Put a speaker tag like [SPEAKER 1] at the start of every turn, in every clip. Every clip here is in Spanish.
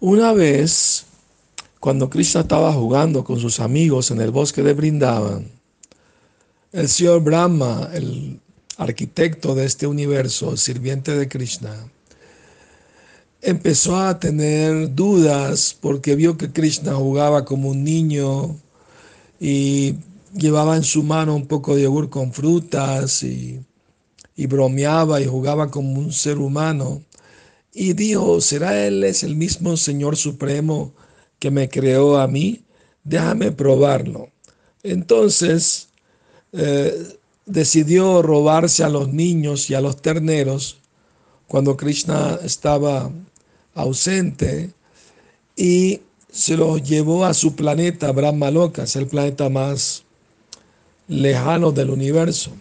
[SPEAKER 1] Una vez, cuando Krishna estaba jugando con sus amigos en el bosque de Brindavan, el señor Brahma, el arquitecto de este universo, sirviente de Krishna, empezó a tener dudas porque vio que Krishna jugaba como un niño y llevaba en su mano un poco de yogur con frutas y, y bromeaba y jugaba como un ser humano. Y dijo, ¿será Él es el mismo Señor Supremo que me creó a mí? Déjame probarlo. Entonces eh, decidió robarse a los niños y a los terneros cuando Krishna estaba ausente y se los llevó a su planeta, Brahma Loka, es el planeta más lejano del universo.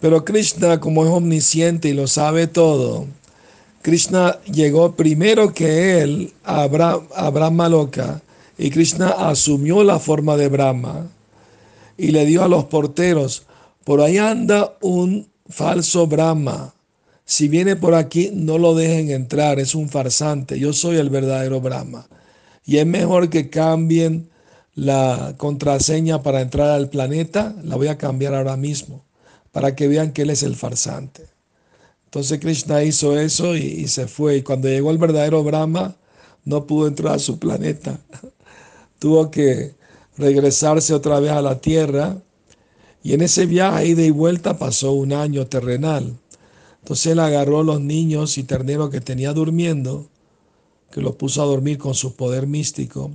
[SPEAKER 1] Pero Krishna, como es omnisciente y lo sabe todo, Krishna llegó primero que él a, Brahma Loka y Krishna asumió la forma de Brahma y le dio a los porteros, por ahí anda un falso Brahma. Si viene por aquí, no lo dejen entrar, es un farsante. Yo soy el verdadero Brahma. Y es mejor que cambien la contraseña para entrar al planeta, la voy a cambiar ahora mismo, para que vean que él es el farsante. Entonces Krishna hizo eso y, se fue. Y cuando llegó el verdadero Brahma, no pudo entrar a su planeta. Tuvo que regresarse otra vez a la tierra. Y en ese viaje ida y vuelta pasó un año terrenal. Entonces él agarró a los niños y terneros que tenía durmiendo, que los puso a dormir con su poder místico,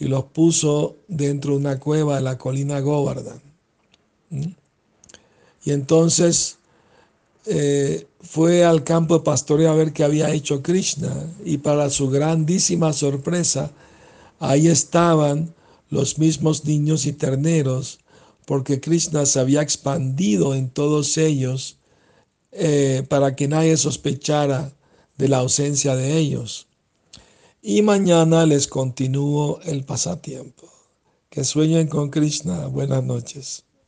[SPEAKER 1] y los puso dentro de una cueva de la colina Govardhan. ¿Mm? Y entonces eh, fue al campo de pastoreo a ver qué había hecho Krishna y para su grandísima sorpresa, ahí estaban los mismos niños y terneros, porque Krishna se había expandido en todos ellos eh, para que nadie sospechara de la ausencia de ellos. Y mañana les continúo el pasatiempo. Que sueñen con Krishna. Buenas noches.